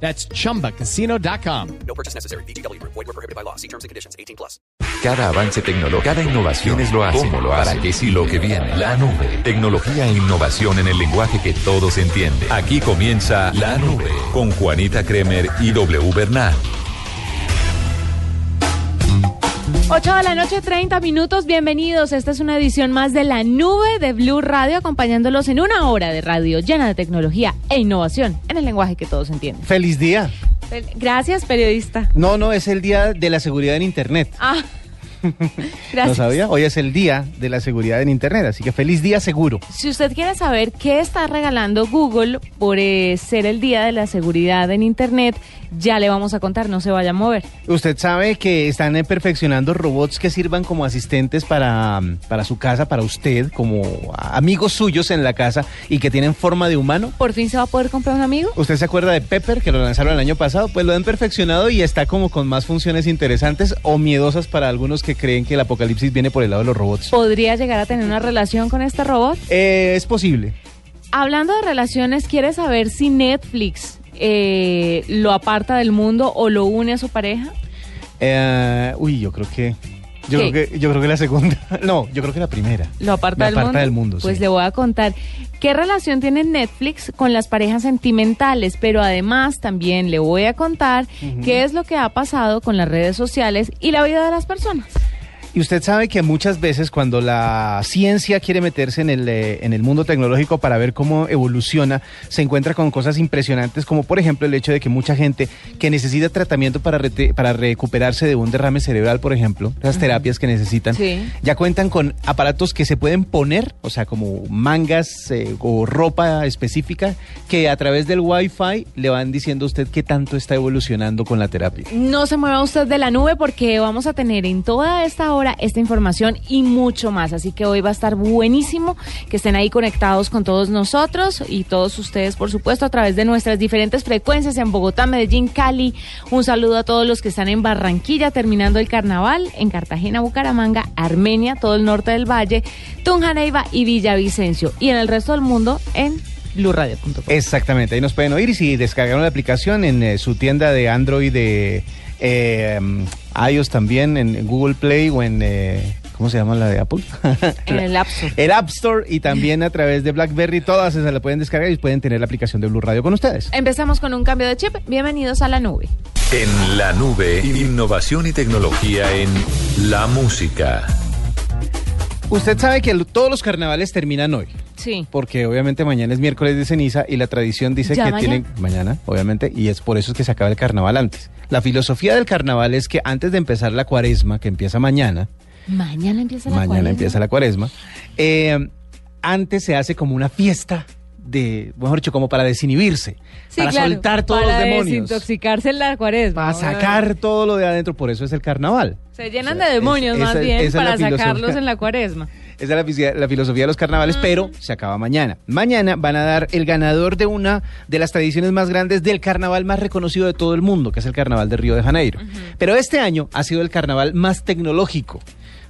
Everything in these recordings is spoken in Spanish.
That's chumbacasino.com. No purchase necessary. BGW. Void were prohibited by law. See terms and conditions. 18 plus. Cada avance tecnológico, cada innovación es lo hace. ¿Cómo lo hace? ¿Para qué sí lo que viene? La nube. Tecnología e innovación en el lenguaje que todos entienden. Aquí comienza La Nube con Juanita Kremer y W Bernal. 8 de la noche, 30 minutos. Bienvenidos. Esta es una edición más de la nube de Blue Radio, acompañándolos en una hora de radio llena de tecnología e innovación en el lenguaje que todos entienden. Feliz día. Gracias, periodista. No, no, es el día de la seguridad en Internet. Ah, ¿No gracias. sabía? Hoy es el día de la seguridad en Internet, así que feliz día seguro. Si usted quiere saber qué está regalando Google por eh, ser el día de la seguridad en Internet, ya le vamos a contar, no se vaya a mover. Usted sabe que están eh, perfeccionando robots que sirvan como asistentes para, mm, para su casa, para usted, como amigos suyos en la casa y que tienen forma de humano. ¿Por fin se va a poder comprar un amigo? ¿Usted se acuerda de Pepper, que lo lanzaron el año pasado? Pues lo han perfeccionado y está como con más funciones interesantes o miedosas para algunos que creen que el apocalipsis viene por el lado de los robots. ¿Podría llegar a tener una relación con este robot? Eh, es posible. Hablando de relaciones, ¿quiere saber si Netflix eh, lo aparta del mundo o lo une a su pareja? Eh, uy, yo creo que. Yo ¿Qué? creo que, yo creo que la segunda. No, yo creo que la primera. ¿Lo aparta, del, aparta mundo? del mundo, Pues sí. le voy a contar qué relación tiene Netflix con las parejas sentimentales, pero además también le voy a contar qué es lo que ha pasado con las redes sociales y la vida de las personas. Y usted sabe que muchas veces cuando la ciencia quiere meterse en el, eh, en el mundo tecnológico para ver cómo evoluciona, se encuentra con cosas impresionantes, como por ejemplo el hecho de que mucha gente que necesita tratamiento para, para recuperarse de un derrame cerebral, por ejemplo, las terapias que necesitan, Sí. ya cuentan con aparatos que se pueden poner, o sea, como mangas eh, o ropa específica, que a través del Wi-Fi le van diciendo a usted qué tanto está evolucionando con la terapia. No se mueva usted de la nube porque vamos a tener en toda esta hora esta información y mucho más. Así que hoy va a estar buenísimo que estén ahí conectados con todos nosotros y todos ustedes, por supuesto, a través de nuestras diferentes frecuencias en Bogotá, Medellín, Cali. Un saludo a todos los que están en Barranquilla terminando el carnaval, en Cartagena, Bucaramanga, Armenia, todo el norte del Valle, Tunja, Neiva y Villavicencio. Y en el resto del mundo en blurradio.com. Exactamente, ahí nos pueden oír y si descargaron la aplicación en eh, su tienda de Android, de mm, iOS también, en Google Play o en, eh, ¿cómo se llama la de Apple? En el App Store. El App Store y también a través de BlackBerry, todas esas la pueden descargar y pueden tener la aplicación de Blue Radio con ustedes. Empezamos con un cambio de chip. Bienvenidos a la nube. En La Nube, innovación y tecnología en la música. Usted sabe que todos los carnavales terminan hoy. Sí. Porque obviamente mañana es miércoles de ceniza y la tradición dice ¿Ya que mañana? tienen mañana, obviamente, y es por eso es que se acaba el carnaval antes. La filosofía del carnaval es que antes de empezar la cuaresma, que empieza mañana, Mañana empieza la mañana cuaresma. empieza la cuaresma, eh, antes se hace como una fiesta de, mejor dicho, como para desinhibirse, Sí, para claro, soltar todos para los demonios, desintoxicarse en la cuaresma. para sacar todo lo de adentro, por eso es el carnaval. Se llenan O sea, de demonios es- más esa- bien esa para sacarlos en la cuaresma. Esa es la, filosofía de los carnavales, pero se acaba mañana. Mañana van a dar el ganador de una de las tradiciones más grandes del carnaval más reconocido de todo el mundo, que es el carnaval de Río de Janeiro. Pero este año ha sido el carnaval más tecnológico.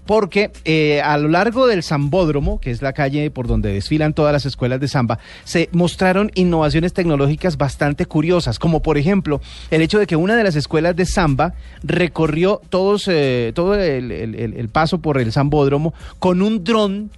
Porque eh, a lo largo del Zambódromo, que es la calle por donde desfilan todas las escuelas de samba, se mostraron innovaciones tecnológicas bastante curiosas, como por ejemplo el hecho de que una de las escuelas de samba recorrió todos, eh, todo el, el- el- paso por el Zambódromo con un dron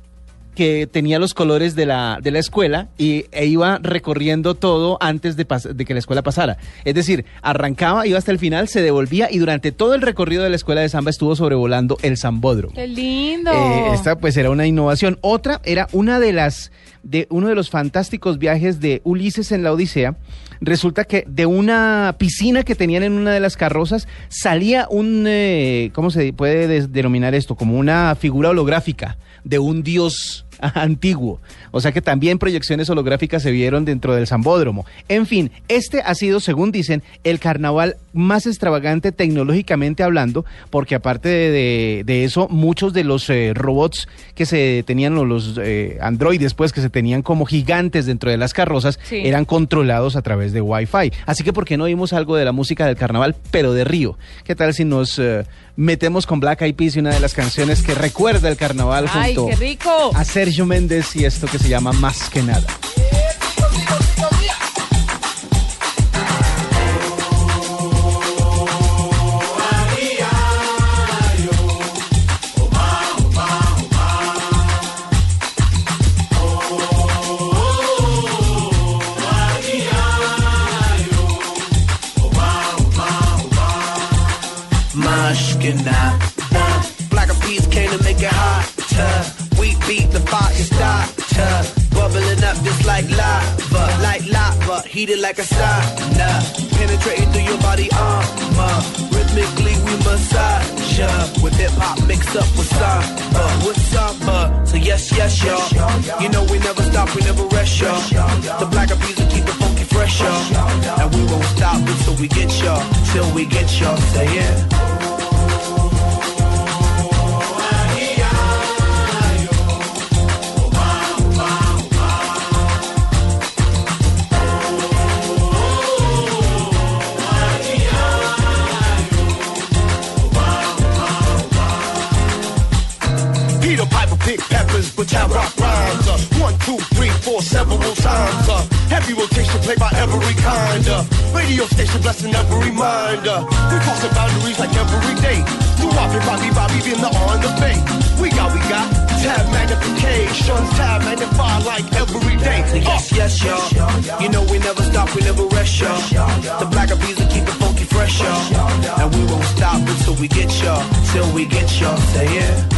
que tenía los colores de la, de la escuela y, e iba recorriendo todo antes de, pas- de que la escuela pasara. Es decir, arrancaba, iba hasta el final, se devolvía y durante todo el recorrido de la escuela de samba estuvo sobrevolando el Zambódromo. ¡Qué lindo! Eh, esta pues era una innovación. Otra era una de las de uno de los fantásticos viajes de Ulises en la Odisea. Resulta que de una piscina que tenían en una de las carrozas salía un eh, ¿cómo se puede denominar esto? Como una figura holográfica de un dios antiguo. O sea que también proyecciones holográficas se vieron dentro del Zambódromo. En fin, este ha sido, según dicen, el carnaval más extravagante tecnológicamente hablando, porque aparte de, de- de eso, muchos de los eh, robots que se tenían, o los eh, androides, pues, que se tenían como gigantes dentro de las carrozas, Sí. eran controlados a través de Wi-Fi. Así que, ¿por qué no oímos algo de la música del carnaval, pero de Río? ¿Qué tal si nos eh, metemos con Black Eyed Peas y una de las canciones que recuerda el carnaval ¡Ay, junto qué rico! a Sergio Méndez y esto que se llama Más que nada? Mushkina. Black heated like a sauna. Penetrating through your body armor. Rhythmically we massage ya. With hip hop mixed up with samba, with samba. So yes, yes, y'all. You know we never stop, we never rest, y'all. The black will keep it funky fresh, y'all. And we won't stop until we get y'all, till we get y'all. Say yeah. Rotation played by every kind. Uh, radio station blessing every mind. Uh, we crossing boundaries like every day. Do Bobby, Bobby, Bobby, being the on the bay. We got, we got tab magnification, tab magnify like every day. Yes, yes, y'all. You know we never stop, we never rest, y'all. The black of bees will keep it funky fresh, y'all. And we won't stop until we get y'all, till we get y'all. Say yeah.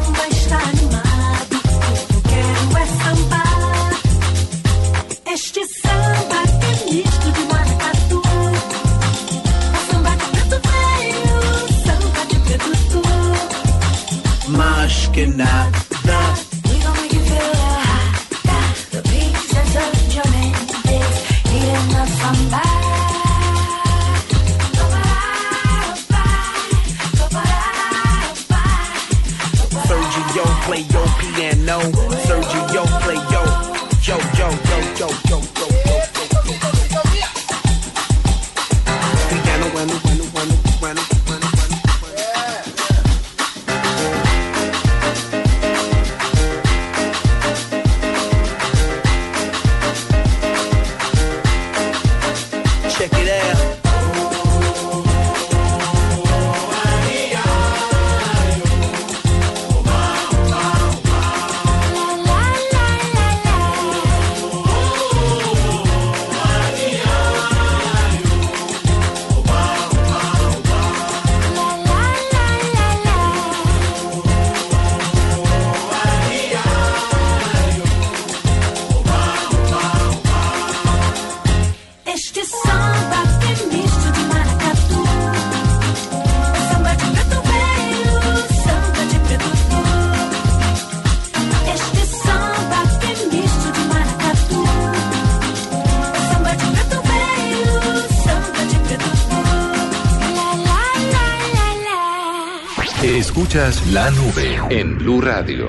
Escuchas la nube en Blue Radio.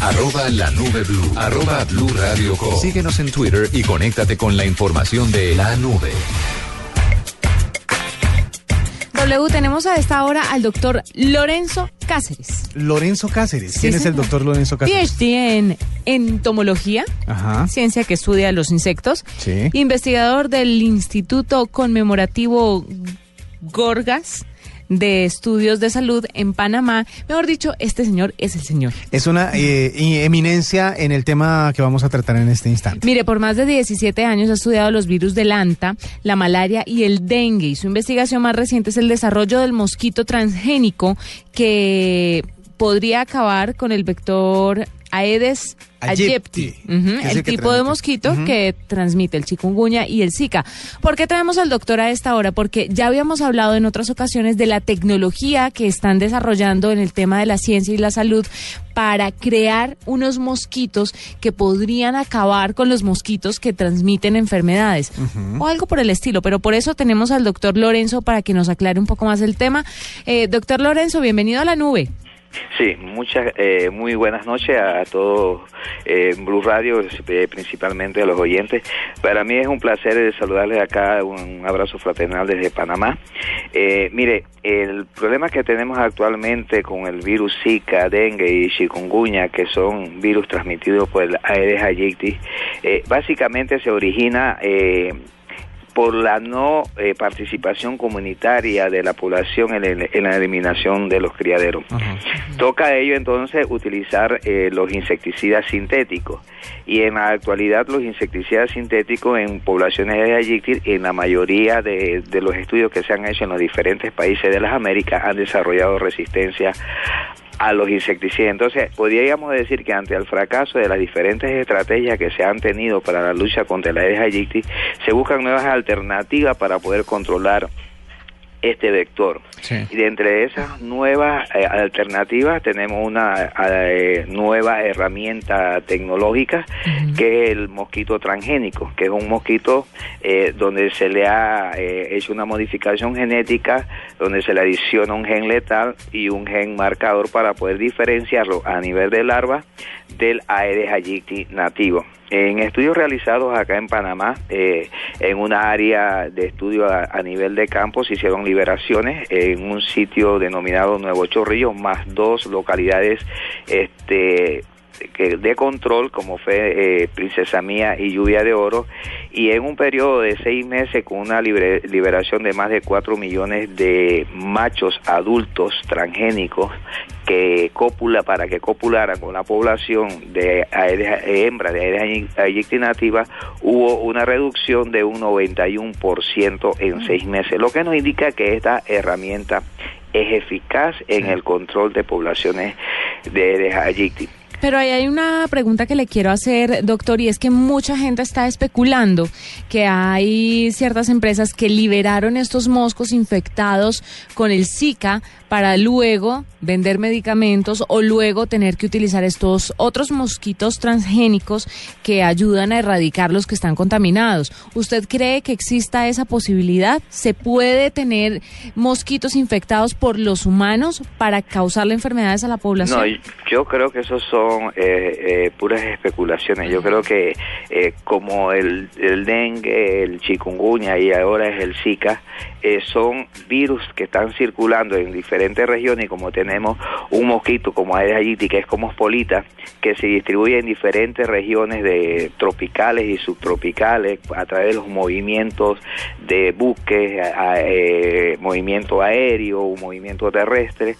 Arroba la nube blue. Arroba blue radio com. Síguenos en Twitter y conéctate con la información de la nube. W tenemos a esta hora al doctor Lorenzo Cáceres. Lorenzo Cáceres. Sí, ¿Quién es el doctor Lorenzo Cáceres? PhD en entomología, Ajá. ciencia que estudia los insectos, Sí. investigador del Instituto Conmemorativo Gorgas de Estudios de Salud en Panamá. Mejor dicho, este señor es el señor. Es una eh, eminencia en el tema que vamos a tratar en este instante. Mire, por más de 17 años ha estudiado los virus del anta, la malaria y el dengue. Y su investigación más reciente es el desarrollo del mosquito transgénico que podría acabar con el vector Aedes Es el, tipo de mosquito que transmite el chikungunya y el zika. ¿Por qué traemos al doctor a esta hora? Porque ya habíamos hablado en otras ocasiones de la tecnología que están desarrollando en el tema de la ciencia y la salud para crear unos mosquitos que podrían acabar con los mosquitos que transmiten enfermedades o algo por el estilo. Pero por eso tenemos al doctor Lorenzo para que nos aclare un poco más el tema. Eh, doctor Lorenzo, bienvenido a la nube. Sí, muchas, eh, muy buenas noches a todos eh, en Blue Radio, eh, principalmente a los oyentes. Para mí es un placer eh, saludarles acá, un abrazo fraternal desde Panamá. Mire, el problema que tenemos actualmente con el virus Zika, dengue y chikungunya, que son virus transmitidos por el Aedes aegypti, básicamente se origina... Por la no eh, participación comunitaria de la población en, el- en la eliminación de los criaderos. Toca a ello entonces utilizar eh, los insecticidas sintéticos y en la actualidad los insecticidas sintéticos en poblaciones de Aegypti, en la mayoría de, de los estudios que se han hecho en los diferentes países de las Américas han desarrollado resistencia a los insecticidas. Entonces, podríamos decir que ante el fracaso de las diferentes estrategias que se han tenido para la lucha contra la Aedes aegypti, se buscan nuevas alternativas para poder controlar este vector. Y de entre esas nuevas eh, alternativas tenemos una eh, nueva herramienta tecnológica que es el mosquito transgénico, que es un mosquito eh, donde se le ha eh, hecho una modificación genética, donde se le adiciona un gen letal y un gen marcador para poder diferenciarlo a nivel de larva del Aedes aegypti nativo. En estudios realizados acá en Panamá, eh, en una área de estudio a, nivel de campo, se hicieron liberaciones en un sitio denominado Nuevo Chorrillo, más dos localidades este, que de control, como fue eh, Princesa Mía y Lluvia de Oro, y en un periodo de seis meses con una libre- liberación de más de cuatro millones de machos adultos transgénicos que copula para que copularan con la población de Aedes- eh, hembra de Aedes hubo una reducción de un 91% en seis meses, lo que nos indica que esta herramienta es eficaz en el control de poblaciones de Aedes. Pero ahí hay una pregunta que le quiero hacer, doctor, y es que mucha gente está especulando que hay ciertas empresas que liberaron estos moscos infectados con el Zika para luego vender medicamentos o luego tener que utilizar estos otros mosquitos transgénicos que ayudan a erradicar los que están contaminados. ¿Usted cree que exista esa posibilidad? ¿Se puede tener mosquitos infectados por los humanos para causarle enfermedades a la población? No, yo creo que esos son eh, eh, puras especulaciones. Yo creo que eh, como el, el dengue, el chikungunya y ahora es el Zika, eh, son virus que están circulando en diferentes regiones y como tenemos un mosquito como Aedes aegypti que es como Ospolita, que se distribuye en diferentes regiones de tropicales y subtropicales a través de los movimientos de buques, eh, movimiento aéreo, movimiento terrestre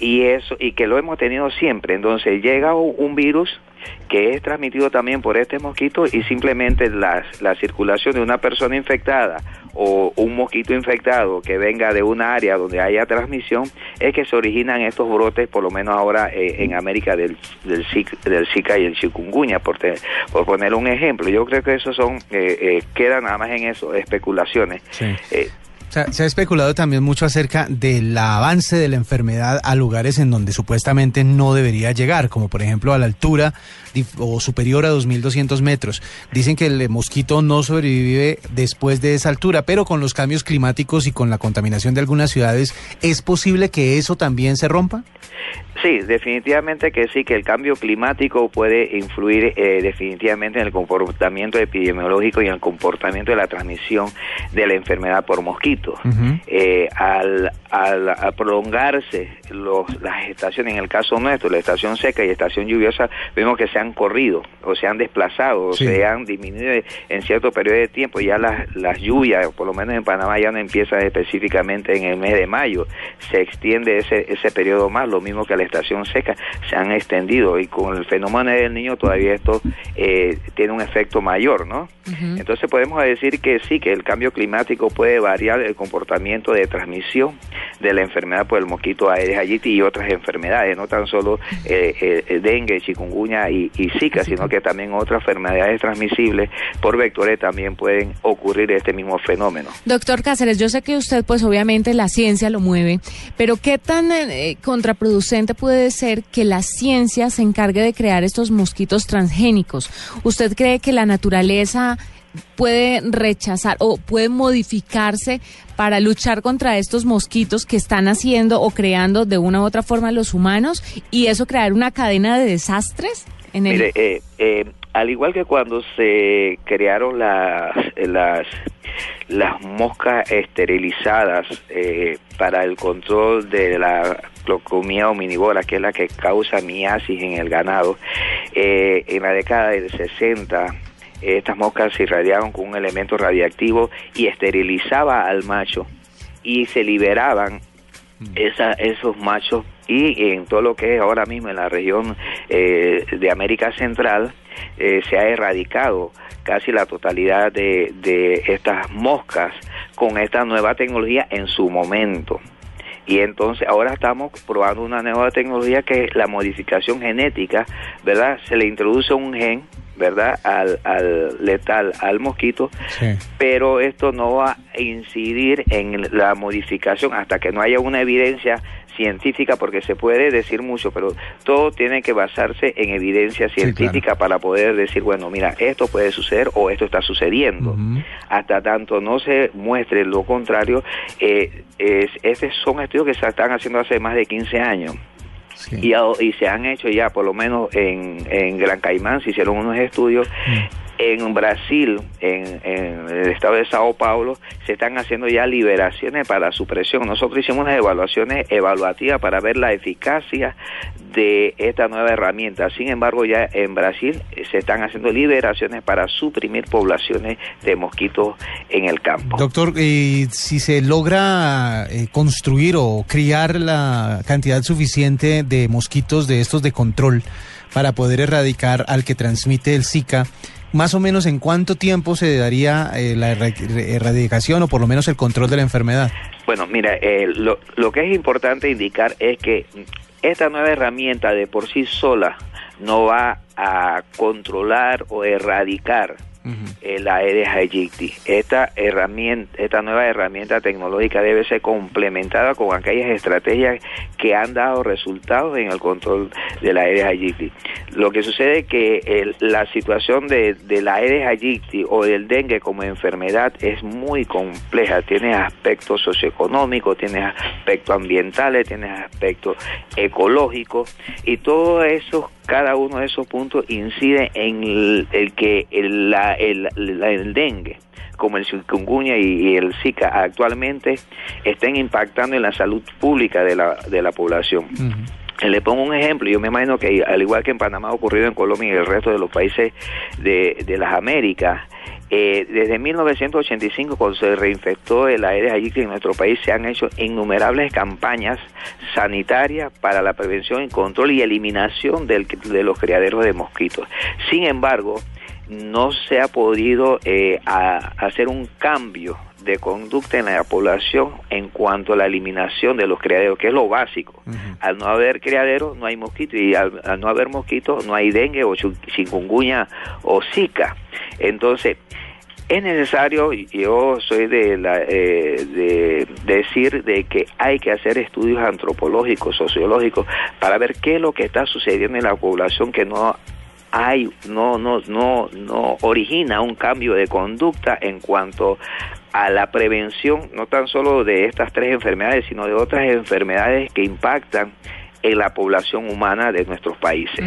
y eso y que lo hemos tenido siempre. Entonces llega un, virus que es transmitido también por este mosquito y simplemente la, la circulación de una persona infectada o un mosquito infectado que venga de un área donde haya transmisión es que se originan estos brotes por lo menos ahora eh, en América del del, del Zika y el chikungunya por, te- por poner un ejemplo. Yo creo que esos son eh, eh, queda nada más en eso especulaciones. Eh, O se ha especulado también mucho acerca del avance de la enfermedad a lugares en donde supuestamente no debería llegar, como por ejemplo a la altura o superior a 2.200 metros. Dicen que el mosquito no sobrevive después de esa altura, pero con los cambios climáticos y con la contaminación de algunas ciudades, ¿es posible que eso también se rompa? Sí, definitivamente que sí, que el cambio climático puede influir eh, definitivamente en el comportamiento epidemiológico y en el comportamiento de la transmisión de la enfermedad por mosquito. Eh, al, al, al prolongarse los, las estaciones, en el caso nuestro, la estación seca y estación lluviosa, vemos que se han corrido o se han desplazado o se han disminuido en cierto periodo de tiempo. Ya las, las lluvias, por lo menos en Panamá, ya no empiezan específicamente en el mes de mayo. Se extiende ese, ese periodo más, lo mismo que la estación seca, se han extendido y con el fenómeno del niño todavía esto eh, tiene un efecto mayor, ¿no? Entonces podemos decir que sí, que el cambio climático puede variar el comportamiento de transmisión de la enfermedad por el mosquito Aedes aegypti y otras enfermedades, no tan solo eh, eh, dengue, chikungunya y, y zika, sino que también otras enfermedades transmisibles por vectores también pueden ocurrir este mismo fenómeno. Doctor Cáceres, yo sé que usted, pues obviamente la ciencia lo mueve, pero ¿qué tan eh, contraproducente puede ser que la ciencia se encargue de crear estos mosquitos transgénicos? ¿Usted cree que la naturaleza puede rechazar o puede modificarse para luchar contra estos mosquitos que están haciendo o creando de una u otra forma los humanos y eso crear una cadena de desastres? En el... Mire, eh, eh, al igual que cuando se crearon las las las moscas esterilizadas eh, para el control de la clocomía hominívora, que es la que causa miasis en el ganado, eh, en la década del 60 estas moscas se irradiaban con un elemento radiactivo y esterilizaba al macho y se liberaban esa, esos machos y en todo lo que es ahora mismo en la región eh, de América Central eh, se ha erradicado casi la totalidad de, de estas moscas con esta nueva tecnología en su momento. Y entonces ahora estamos probando una nueva tecnología que es la modificación genética, ¿verdad? Se le introduce un gen, ¿verdad? Al, al letal, al mosquito, pero esto no va a incidir en la modificación hasta que no haya una evidencia científica, porque se puede decir mucho, pero todo tiene que basarse en evidencia científica para poder decir, bueno, mira, esto puede suceder o esto está sucediendo. Hasta tanto no se muestre lo contrario, eh, es, estos son estudios que se están haciendo hace más de 15 años. Y, a- y se han hecho ya, por lo menos en, en Gran Caimán, se hicieron unos estudios. En Brasil, en, el estado de Sao Paulo, se están haciendo ya liberaciones para supresión. Nosotros hicimos unas evaluaciones evaluativas para ver la eficacia de esta nueva herramienta. Sin embargo, ya en Brasil se están haciendo liberaciones para suprimir poblaciones de mosquitos en el campo. Doctor, eh, si se logra eh, construir o criar la cantidad suficiente de mosquitos de estos de control para poder erradicar al que transmite el Zika, más o menos en cuánto tiempo se daría eh, la erra- erradicación o por lo menos el control de la enfermedad. Bueno, mira, eh, lo que es importante indicar es que esta nueva herramienta de por sí sola no va a controlar o erradicar el Aedes aegypti. Esta herramienta, esta nueva herramienta tecnológica debe ser complementada con aquellas estrategias que han dado resultados en el control del Aedes aegypti. Lo que sucede es que la situación de, del Aedes aegypti o del dengue como enfermedad es muy compleja. Tiene aspectos socioeconómicos, tiene aspectos ambientales, tiene aspectos ecológicos y todo eso, cada uno de esos puntos incide en el, el que el, la- el- la- el dengue como el chikungunya y, y el Zika actualmente estén impactando en la salud pública de la, de la población. Le pongo un ejemplo, yo me imagino que al igual que en Panamá ha ocurrido en Colombia y en el resto de los países de, de las Américas, eh, desde 1985 cuando se reinfectó el Aedes aegypti en nuestro país se han hecho innumerables campañas sanitarias para la prevención y control y eliminación del- de los criaderos de mosquitos. Sin embargo, no se ha podido eh, a- hacer un cambio de conducta en la población en cuanto a la eliminación de los criaderos, que es lo básico. Al no haber criaderos no hay mosquitos y al, al no haber mosquitos no hay dengue o chikungunya o zika. Entonces, es necesario, yo soy de, la, eh, de decir de que hay que hacer estudios antropológicos, sociológicos, para ver qué es lo que está sucediendo en la población que no hay, no, no, no, no origina un cambio de conducta en cuanto a la prevención, no tan solo de estas tres enfermedades, sino de otras enfermedades que impactan en la población humana de nuestros países.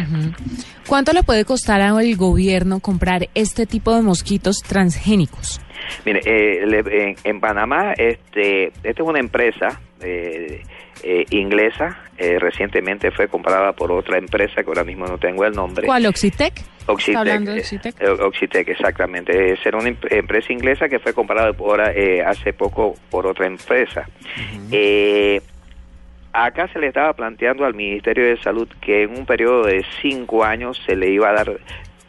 ¿Cuánto le puede costar al gobierno comprar este tipo de mosquitos transgénicos? Mire, eh, le- en, en Panamá, este, esta es una empresa eh, eh, inglesa, eh, recientemente fue comprada por otra empresa que ahora mismo no tengo el nombre. ¿Cuál, Oxitec? Oxitec, ¿Está hablando de eh, Oxitec? eh, Oxitec, exactamente. Es una em- empresa inglesa que fue comprada por, eh, hace poco por otra empresa. Eh, acá se le estaba planteando al Ministerio de Salud que en un periodo de cinco años se le iba a dar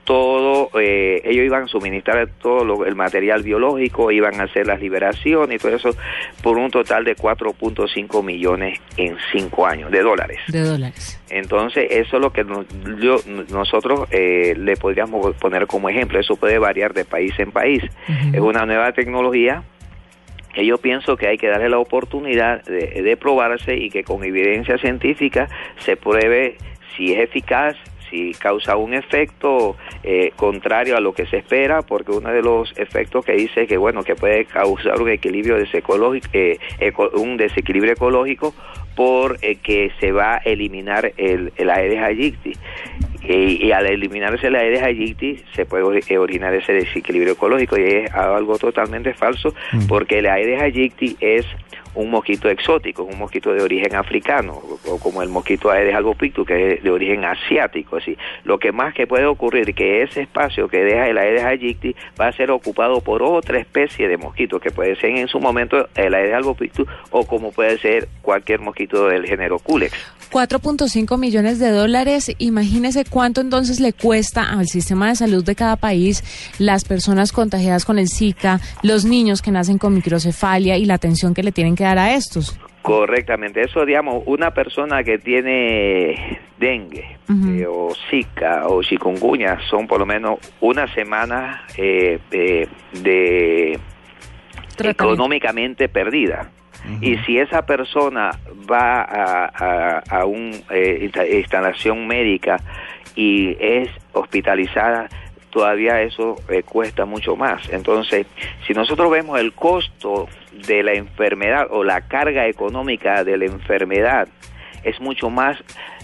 todo, eh, ellos iban a suministrar todo lo- el material biológico, iban a hacer las liberaciones y todo eso por un total de 4.5 millones en cinco años de dólares. De dólares. Entonces, eso es lo que nos- yo- nosotros eh, le podríamos poner como ejemplo. Eso puede variar de país en país. Es una nueva tecnología que yo pienso que hay que darle la oportunidad de, probarse y que con evidencia científica se pruebe si es eficaz, si causa un efecto eh, contrario a lo que se espera, porque uno de los efectos que dice que bueno que puede causar un equilibrio eh, un desequilibrio ecológico por eh, que se va a eliminar el, el Aedes. Y, y al eliminarse el Aedes aegypti se puede ori- eh, originar ese desequilibrio ecológico. Y es algo totalmente falso porque el Aedes aegypti es un mosquito exótico, un mosquito de origen africano, o, como el mosquito Aedes albopictus, que es de origen asiático. Así. Lo que más que puede ocurrir que ese espacio que deja el Aedes aegypti va a ser ocupado por otra especie de mosquito, que puede ser en su momento el Aedes albopictus o como puede ser cualquier mosquito del género Culex. 4.5 millones de dólares. Imagínese cuánto entonces le cuesta al sistema de salud de cada país las personas contagiadas con el Zika, los niños que nacen con microcefalia y la atención que le tienen que a estos. Correctamente, eso digamos, una persona que tiene dengue eh, o zika o chikungunya son por lo menos una semana eh, eh, de económicamente perdida. Y si esa persona va a, a, a un eh, insta- instalación médica y es hospitalizada, todavía eso eh, cuesta mucho más. Entonces, si nosotros vemos el costo de la enfermedad o la carga económica de la enfermedad, es mucho más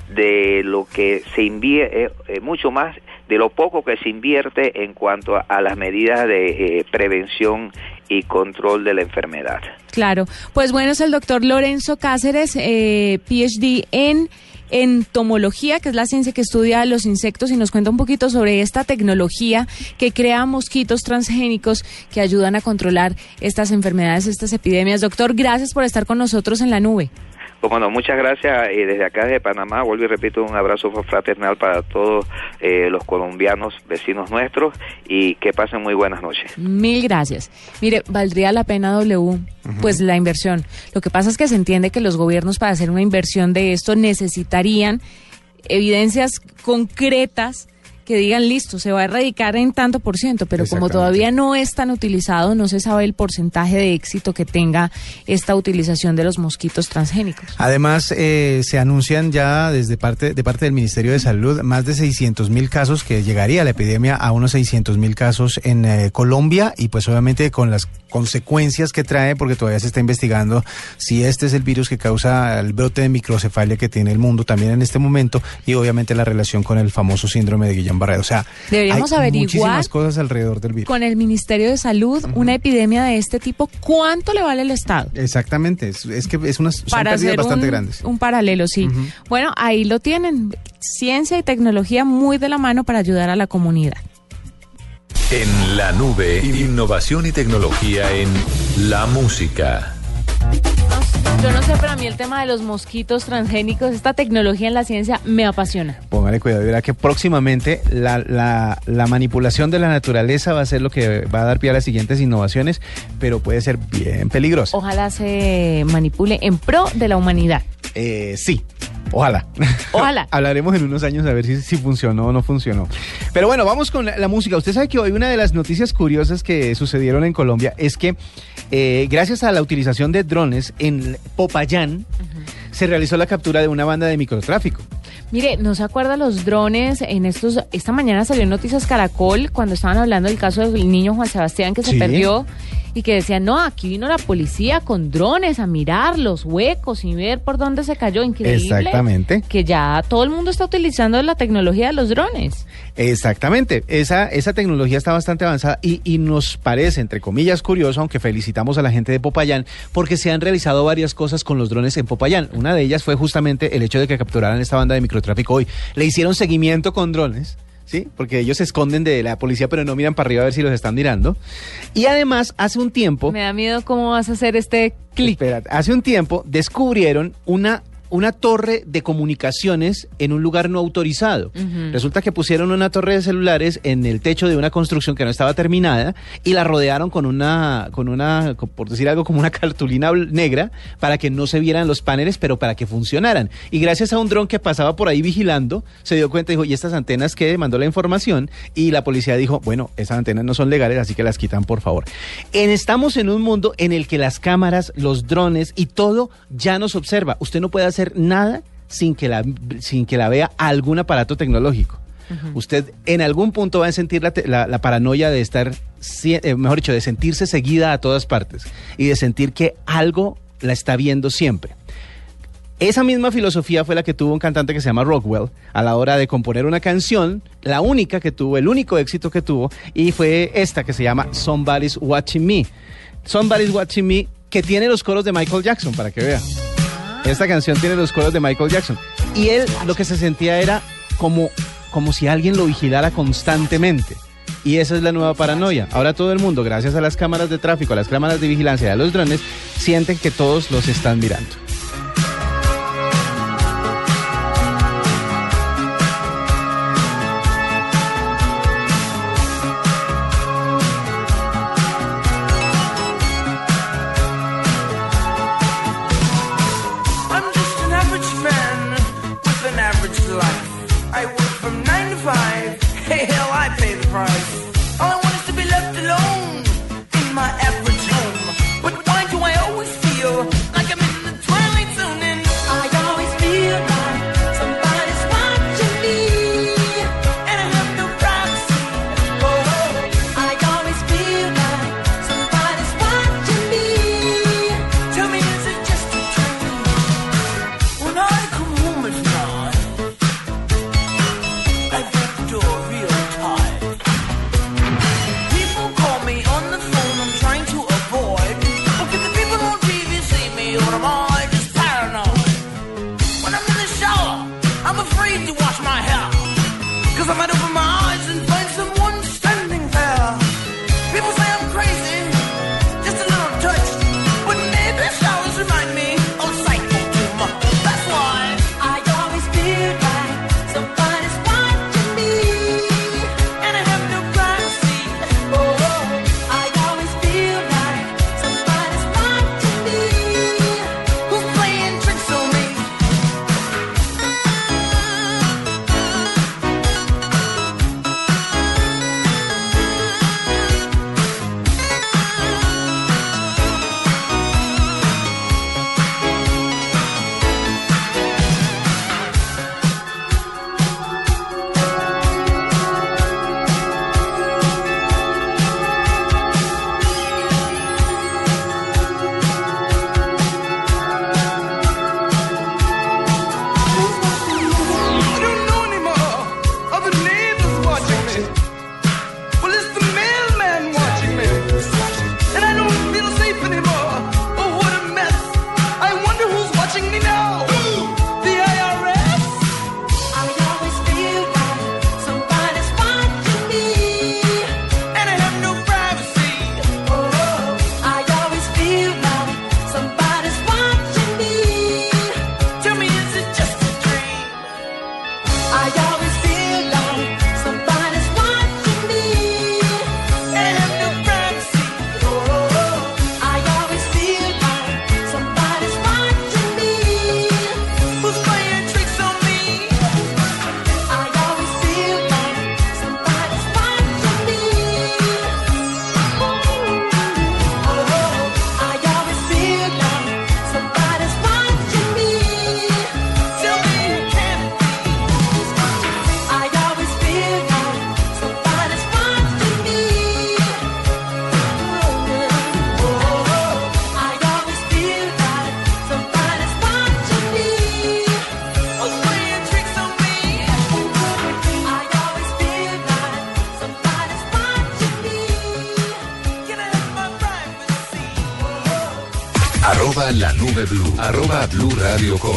de lo que se invierte, mucho más de lo poco que se invierte en cuanto a, a las medidas de eh, prevención y control de la enfermedad. Claro. Pues bueno, es el doctor Lorenzo Cáceres, eh, PhD en entomología, que es la ciencia que estudia los insectos y nos cuenta un poquito sobre esta tecnología que crea mosquitos transgénicos que ayudan a controlar estas enfermedades, estas epidemias. Doctor, gracias por estar con nosotros en la nube. Como no, muchas gracias y desde acá de Panamá vuelvo y repito un abrazo fraternal para todos eh, los colombianos vecinos nuestros y que pasen muy buenas noches. Mil gracias. Mire, valdría la pena W, pues la inversión. Lo que pasa es que se entiende que los gobiernos para hacer una inversión de esto necesitarían evidencias concretas que digan listo, se va a erradicar en tanto por ciento, pero como todavía no es tan utilizado, no se sabe el porcentaje de éxito que tenga esta utilización de los mosquitos transgénicos. Además, eh, se anuncian ya desde parte de parte del Ministerio de Salud más de 600 mil casos que llegaría la epidemia a unos 600 mil casos en eh, Colombia y pues obviamente con las consecuencias que trae porque todavía se está investigando si este es el virus que causa el brote de microcefalia que tiene el mundo también en este momento y obviamente la relación con el famoso síndrome de Guillain-Barré. O sea, Deberíamos hay averiguar muchísimas cosas alrededor del virus. Con el Ministerio de Salud, una epidemia de este tipo, ¿cuánto le vale al Estado? Exactamente, es, es que es unas son para bastante un, grandes. un paralelo, sí. Bueno, ahí lo tienen. Ciencia y tecnología muy de la mano para ayudar a la comunidad. En la nube, innovación y tecnología en la música. Yo no sé, pero a mí el tema de los mosquitos transgénicos, esta tecnología en la ciencia me apasiona. Póngale cuidado, verá que próximamente la, la- la manipulación de la naturaleza va a ser lo que va a dar pie a las siguientes innovaciones, pero puede ser bien peligrosa. Ojalá se manipule en pro de la humanidad. Eh, sí, ojalá. Ojalá. Hablaremos en unos años a ver si, si funcionó o no funcionó. Pero bueno, vamos con la, la música. Usted sabe que hoy una de las noticias curiosas que sucedieron en Colombia es que eh, gracias a la utilización de drones en Popayán se realizó la captura de una banda de microtráfico. Mire, ¿no se acuerda los drones? En estos, esta mañana salió en Noticias Caracol cuando estaban hablando del caso del niño Juan Sebastián que se Sí. perdió y que decían, no, aquí vino la policía con drones a mirar los huecos y ver por dónde se cayó. Increíble. Exactamente. Que ya todo el mundo está utilizando la tecnología de los drones. Exactamente, esa, esa tecnología está bastante avanzada y, y nos parece, entre comillas, curioso, aunque felicitamos a la gente de Popayán, porque se han realizado varias cosas con los drones en Popayán. Una de ellas fue justamente el hecho de que capturaran esta banda de microtráfico hoy. Le hicieron seguimiento con drones. ¿Sí? Porque ellos se esconden de la policía, pero no miran para arriba a ver si los están mirando. Y además, hace un tiempo, Me da miedo cómo vas a hacer este clic. Hace un tiempo descubrieron una, una torre de comunicaciones en un lugar no autorizado. Resulta que pusieron una torre de celulares en el techo de una construcción que no estaba terminada y la rodearon con una, con una, por decir algo, como una cartulina negra para que no se vieran los paneles, pero para que funcionaran. Y gracias a un dron que pasaba por ahí vigilando, se dio cuenta y dijo, ¿y estas antenas qué? Mandó la información y la policía dijo, bueno, esas antenas no son legales, así que las quitan, por favor. En, estamos en un mundo en el que las cámaras, los drones y todo ya nos observa. Usted no puede hacer nada sin que la, sin que la vea algún aparato tecnológico. Usted en algún punto va a sentir la, la- la paranoia de estar, eh, mejor dicho, de sentirse seguida a todas partes y de sentir que algo la está viendo siempre. Esa misma filosofía fue la que tuvo un cantante que se llama Rockwell a la hora de componer una canción, la única que tuvo, el único éxito que tuvo, y fue esta que se llama Somebody's Watching Me. Somebody's Watching Me, que tiene los coros de Michael Jackson, para que vea. Esta canción tiene los coros de Michael Jackson. Y él lo que se sentía era como, como si alguien lo vigilara constantemente. Y esa es la nueva paranoia. Ahora todo el mundo, gracias a las cámaras de tráfico, a las cámaras de vigilancia y a los drones, sienten que todos los están mirando.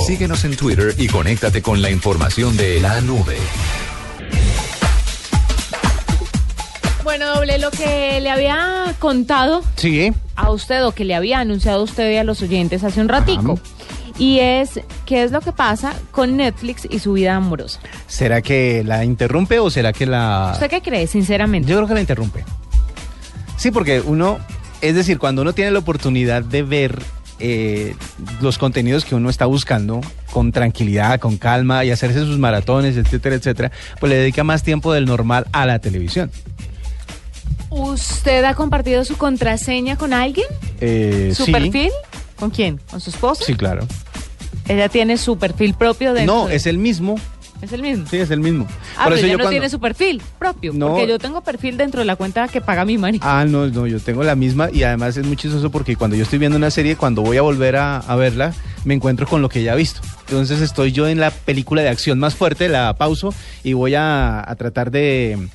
Síguenos en Twitter y conéctate con la información de la nube. Bueno, doble, lo que le había contado Sí. a usted o que le había anunciado a usted y a los oyentes hace un ratico. Y es qué es lo que pasa con Netflix y su vida amorosa. ¿Será que la interrumpe o será que la...? ¿Usted qué cree, sinceramente? Yo creo que la interrumpe. Sí, porque uno, es decir, cuando uno tiene la oportunidad de ver eh, los contenidos que uno está buscando con tranquilidad, con calma y hacerse sus maratones, etcétera, etcétera, pues le dedica más tiempo del normal a la televisión. ¿Usted ha compartido su contraseña con alguien? Eh, ¿Su sí, perfil? ¿Con quién? ¿Con su esposa? Sí, claro. Ella tiene su perfil propio de No, es el mismo. Es el mismo. Sí, es el mismo. Ah, pero ella no tiene su perfil propio. No. Porque yo tengo perfil dentro de la cuenta que paga mi marido. Ah, no, no, yo tengo la misma y además es muy chistoso porque cuando yo estoy viendo una serie, cuando voy a volver a, a verla, me encuentro con lo que ya he visto. Entonces estoy yo en la película de acción más fuerte, la pauso y voy a, a tratar de,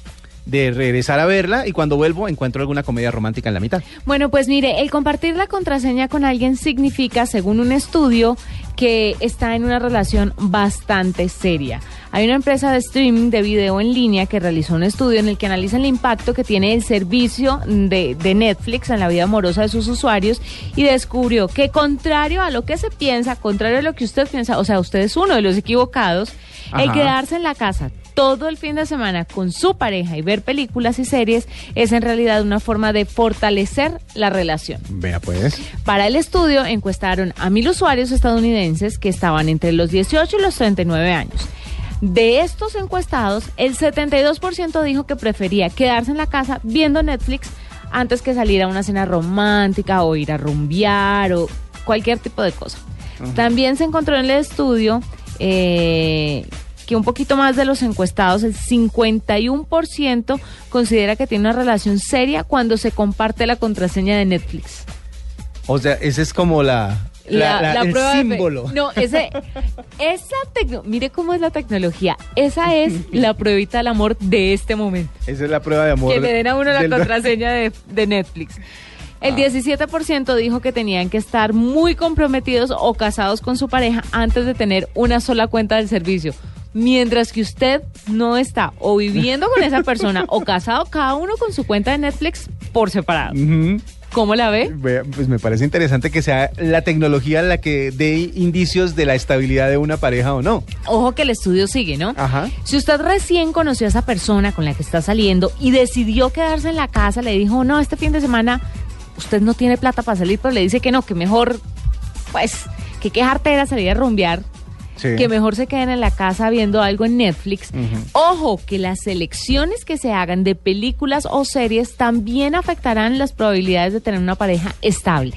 de regresar a verla y cuando vuelvo encuentro alguna comedia romántica en la mitad. Bueno, pues mire, el compartir la contraseña con alguien significa, según un estudio, que está en una relación bastante seria. Hay una empresa de streaming de video en línea que realizó un estudio en el que analiza el impacto que tiene el servicio de, de Netflix en la vida amorosa de sus usuarios y descubrió que contrario a lo que se piensa, contrario a lo que usted piensa, o sea, usted es uno de los equivocados, el quedarse en la casa todo el fin de semana con su pareja y ver películas y series es en realidad una forma de fortalecer la relación. Vea pues. Para el estudio encuestaron a mil usuarios estadounidenses que estaban entre los 18 y los 39 años. De estos encuestados, el 72% dijo que prefería quedarse en la casa viendo Netflix antes que salir a una cena romántica o ir a rumbear o cualquier tipo de cosa. También se encontró en el estudio eh, que un poquito más de los encuestados, el 51%, considera que tiene una relación seria cuando se comparte la contraseña de Netflix. O sea, ese es como la, la- la- el prueba de fe. símbolo. No, ese, esa tecno, mire cómo es la tecnología. Esa es la pruebita del amor de este momento. Esa es la prueba de amor. Que le den a uno la del- contraseña de, de Netflix. El 17% dijo que tenían que estar muy comprometidos o casados con su pareja antes de tener una sola cuenta del servicio. Mientras que usted no está o viviendo con esa persona o casado, cada uno con su cuenta de Netflix por separado. ¿Cómo la ve? Pues me parece interesante que sea la tecnología la que dé indicios de la estabilidad de una pareja o no. Ojo que el estudio sigue, ¿no? Ajá. Si usted recién conoció a esa persona con la que está saliendo y decidió quedarse en la casa, le dijo, no, este fin de semana usted no tiene plata para salir, pero le dice que no, que mejor, pues, que qué jartera salir a rumbear, Sí. que mejor se queden en la casa viendo algo en Netflix. Ojo, que las selecciones que se hagan de películas o series también afectarán las probabilidades de tener una pareja estable.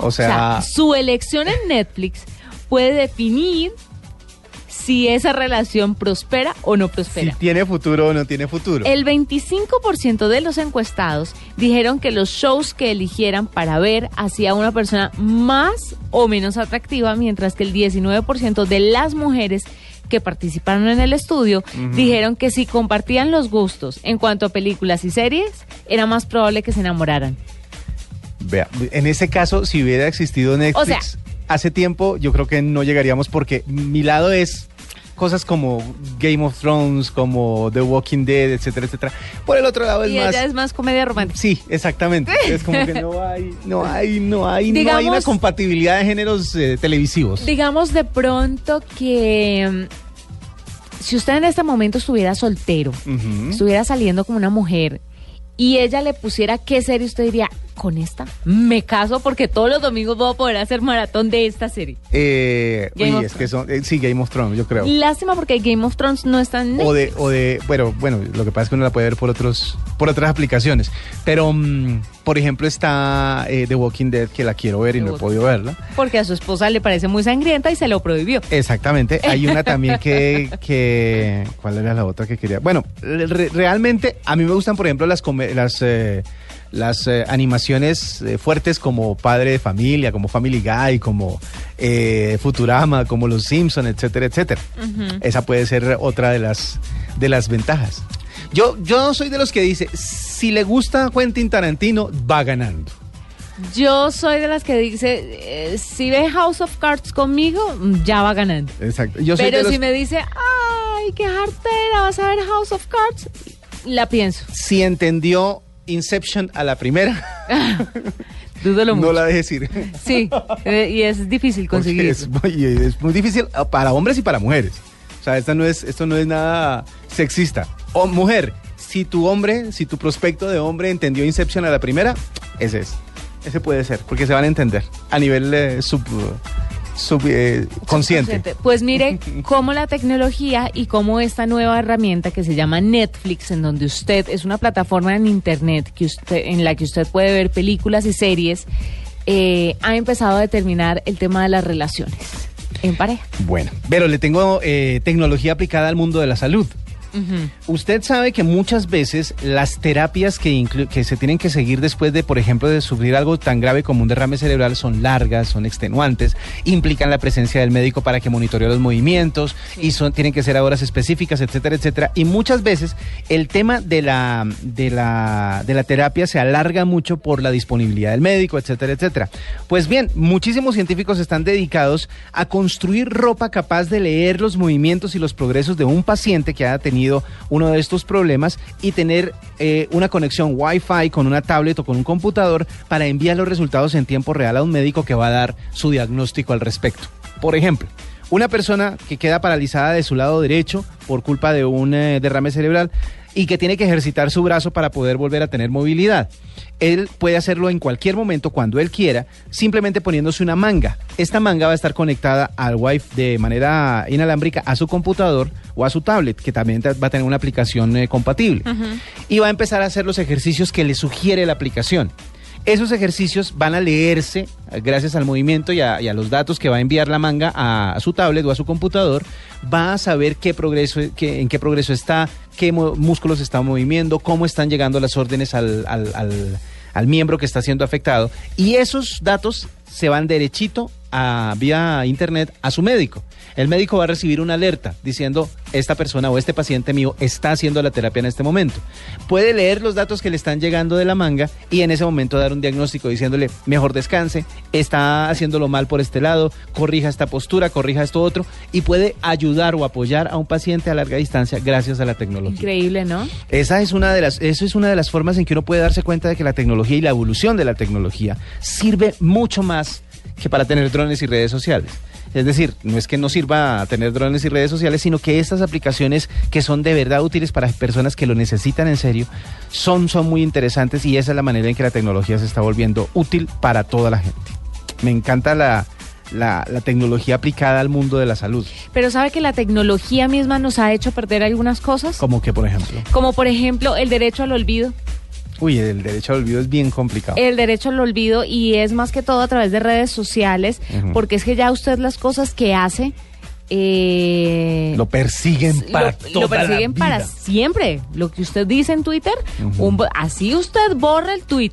O sea, su elección en Netflix puede definir si esa relación prospera o no si prospera. tiene futuro o no tiene futuro. El 25% de los encuestados dijeron que los shows que eligieran para ver hacía a una persona más o menos atractiva, mientras que el 19% de las mujeres que participaron en el estudio dijeron que si compartían los gustos en cuanto a películas y series, era más probable que se enamoraran. Vea, en ese caso, si hubiera existido Netflix O sea- hace tiempo, yo creo que no llegaríamos porque mi lado es cosas como Game of Thrones, como The Walking Dead, etcétera, etcétera. Por el otro lado es y más ella es más comedia romántica. Sí, exactamente. Es como que no hay, no hay, no hay, no hay una Digamos- compatibilidad de géneros eh, televisivos. Digamos de pronto que mm, si usted en este momento estuviera soltero, estuviera saliendo con una mujer y ella le pusiera qué serie, usted diría, con esta me caso porque todos los domingos voy a poder hacer maratón de esta serie. Eh, Game es que son, eh, sí, Game of Thrones, yo creo. Lástima porque Game of Thrones no está en O de, o de, bueno, bueno, lo que pasa es que uno la puede ver por otros, por otras aplicaciones. Pero, mm, por ejemplo, está eh, The Walking Dead, que la quiero ver y The no he Walking podido verla. porque a su esposa le parece muy sangrienta y se lo prohibió. Exactamente. Hay una también que, que ¿cuál era la otra que quería? Bueno, re- realmente a mí me gustan, por ejemplo, las las eh, las eh, animaciones eh, fuertes como Padre de Familia, como Family Guy, como eh, Futurama, como Los Simpson, etcétera, etcétera. Esa puede ser otra de las de las ventajas. Yo yo soy de los que dice, si le gusta Quentin Tarantino, va ganando. Yo soy de las que dice, eh, si ve House of Cards conmigo, ya va ganando. Exacto. Yo soy Pero de los- si me dice, ay, qué jartera, vas a ver House of Cards, la pienso. Si entendió Inception a la primera, Dúdalo mucho. no la dejes ir. Sí, eh, y es difícil conseguir es es muy difícil ah, para hombres y para mujeres. O sea, esta no es, esto no es nada sexista. O mujer, si tu hombre, si tu prospecto de hombre entendió Inception a la primera, ese es. Ese puede ser, porque se van a entender a nivel eh, sub, sub- eh, consciente. Pues mire cómo la tecnología y cómo esta nueva herramienta que se llama Netflix, en donde usted es una plataforma en internet que usted, en la que usted puede ver películas y series, eh, ha empezado a determinar el tema de las relaciones en pareja. Bueno, pero le tengo eh, tecnología aplicada al mundo de la salud. Usted sabe que muchas veces las terapias que, que se tienen que seguir después de, por ejemplo, de sufrir algo tan grave como un derrame cerebral son largas, son extenuantes, implican la presencia del médico para que monitoree los movimientos y son, tienen que ser a horas específicas, etcétera, etcétera. Y muchas veces el tema de la, de la, de la terapia se alarga mucho por la disponibilidad del médico, etcétera, etcétera. Pues bien, muchísimos científicos están dedicados a construir ropa capaz de leer los movimientos y los progresos de un paciente que haya tenido uno de estos problemas y tener eh, una conexión Wi-Fi con una tablet o con un computador para enviar los resultados en tiempo real a un médico que va a dar su diagnóstico al respecto. Por ejemplo, una persona que queda paralizada de su lado derecho por culpa de un eh, derrame cerebral y que tiene que ejercitar su brazo para poder volver a tener movilidad. Él puede hacerlo en cualquier momento cuando él quiera, simplemente poniéndose una manga. Esta manga va a estar conectada al Wi-Fi de manera inalámbrica a su computador o a su tablet, que también va a tener una aplicación eh, compatible. Y va a empezar a hacer los ejercicios que le sugiere la aplicación. Esos ejercicios van a leerse eh, gracias al movimiento y a, los datos que va a enviar la manga a, su tablet o a su computador. Va a saber qué progreso, qué- en qué progreso está, qué músculos está moviendo, cómo están llegando las órdenes al, al- al- al miembro que está siendo afectado. Y esos datos se van derechito a, vía internet a su médico. El médico va a recibir una alerta diciendo esta persona o este paciente mío está haciendo la terapia en este momento. Puede leer los datos que le están llegando de la manga y en ese momento dar un diagnóstico diciéndole mejor descanse, está haciéndolo mal por este lado, corrija esta postura, corrija esto otro y puede ayudar o apoyar a un paciente a larga distancia gracias a la tecnología. Increíble, ¿no? Esa es una de las, eso es una de las formas en que uno puede darse cuenta de que la tecnología y la evolución de la tecnología sirve mucho más que para tener drones y redes sociales. Es decir, no es que no sirva tener drones y redes sociales, sino que estas aplicaciones que son de verdad útiles para personas que lo necesitan en serio, son, son muy interesantes y esa es la manera en que la tecnología se está volviendo útil para toda la gente. Me encanta la, la, la tecnología aplicada al mundo de la salud. Pero sabe que la tecnología misma nos ha hecho perder algunas cosas, Como que, por ejemplo, como por ejemplo el derecho al olvido. Uy, el derecho al olvido es bien complicado. El derecho al olvido y es más que todo a través de redes sociales, porque es que ya usted las cosas que hace... eh, Lo persiguen lo- para lo, toda la persiguen para vida. siempre. Lo que usted dice en Twitter, un así usted borra el tweet,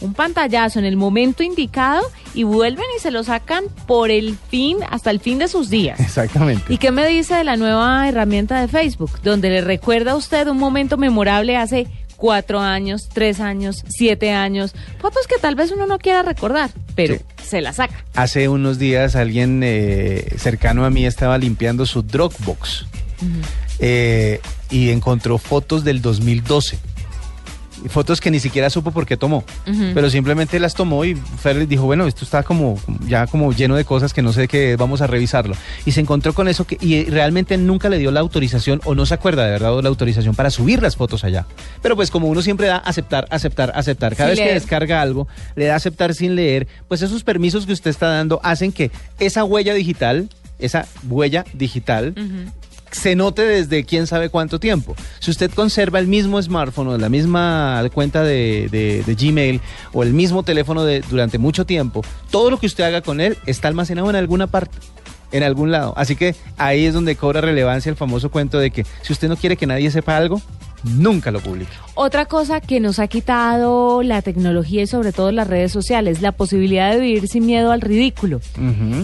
un pantallazo en el momento indicado y vuelven y se lo sacan por el fin, hasta el fin de sus días. Exactamente. ¿Y qué me dice de la nueva herramienta de Facebook? Donde le recuerda a usted un momento memorable hace cuatro años, tres años, siete años. Fotos que tal vez uno no quiera recordar, pero Sí. se la saca. Hace unos días alguien eh, cercano a mí estaba limpiando su Dropbox eh, y encontró fotos del 2012. Fotos que ni siquiera supo por qué tomó, pero simplemente las tomó y Fer le dijo, bueno, esto está como ya como lleno de cosas que no sé qué, es, vamos a revisarlo. Y se encontró con eso que, y realmente nunca le dio la autorización o no se acuerda de verdad la autorización para subir las fotos allá. Pero pues como uno siempre da aceptar, aceptar, aceptar, cada Sin vez que descarga algo, le da aceptar sin leer, pues esos permisos que usted está dando hacen que esa huella digital, esa huella digital, se note desde quién sabe cuánto tiempo. Si usted conserva el mismo smartphone o la misma cuenta de, de- Gmail o el mismo teléfono de, durante mucho tiempo, todo lo que usted haga con él está almacenado en alguna parte. En algún lado. Así que ahí es donde cobra relevancia el famoso cuento de que si usted no quiere que nadie sepa algo, nunca lo publique. Otra cosa que nos ha quitado la tecnología y sobre todo las redes sociales, la posibilidad de vivir sin miedo al ridículo.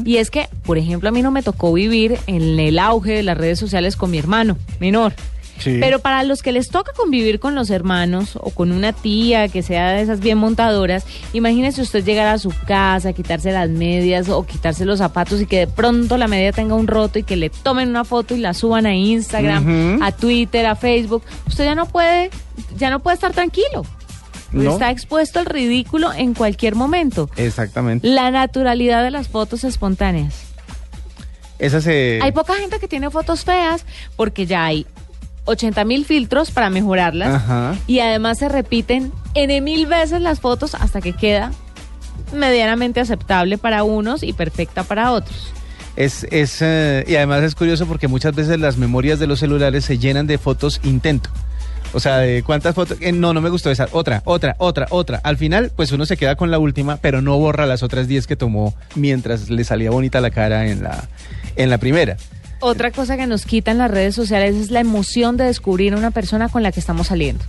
Y es que, por ejemplo, a mí no me tocó vivir en el auge de las redes sociales con mi hermano menor. Sí. Pero para los que les toca convivir con los hermanos o con una tía que sea de esas bien montadoras, imagínese usted llegar a su casa, quitarse las medias o quitarse los zapatos y que de pronto la media tenga un roto y que le tomen una foto y la suban a Instagram, a Twitter, a Facebook. Usted ya no puede, ya no puede estar tranquilo. No. Está expuesto al ridículo en cualquier momento. Exactamente. La naturalidad de las fotos espontáneas. Esa se... Hay poca gente que tiene fotos feas porque ya hay 80 mil filtros para mejorarlas Ajá. y además se repiten N mil veces las fotos hasta que queda medianamente aceptable para unos y perfecta para otros. Es, es, eh, y además es curioso porque muchas veces las memorias de los celulares se llenan de fotos intento. O sea, de cuántas fotos. eh, no, no me gustó esa. Otra, otra, otra, otra. Al final, pues uno se queda con la última, pero no borra las otras 10 que tomó mientras le salía bonita la cara en la, en la primera. Otra cosa que nos quitan las redes sociales es la emoción de descubrir a una persona con la que estamos saliendo.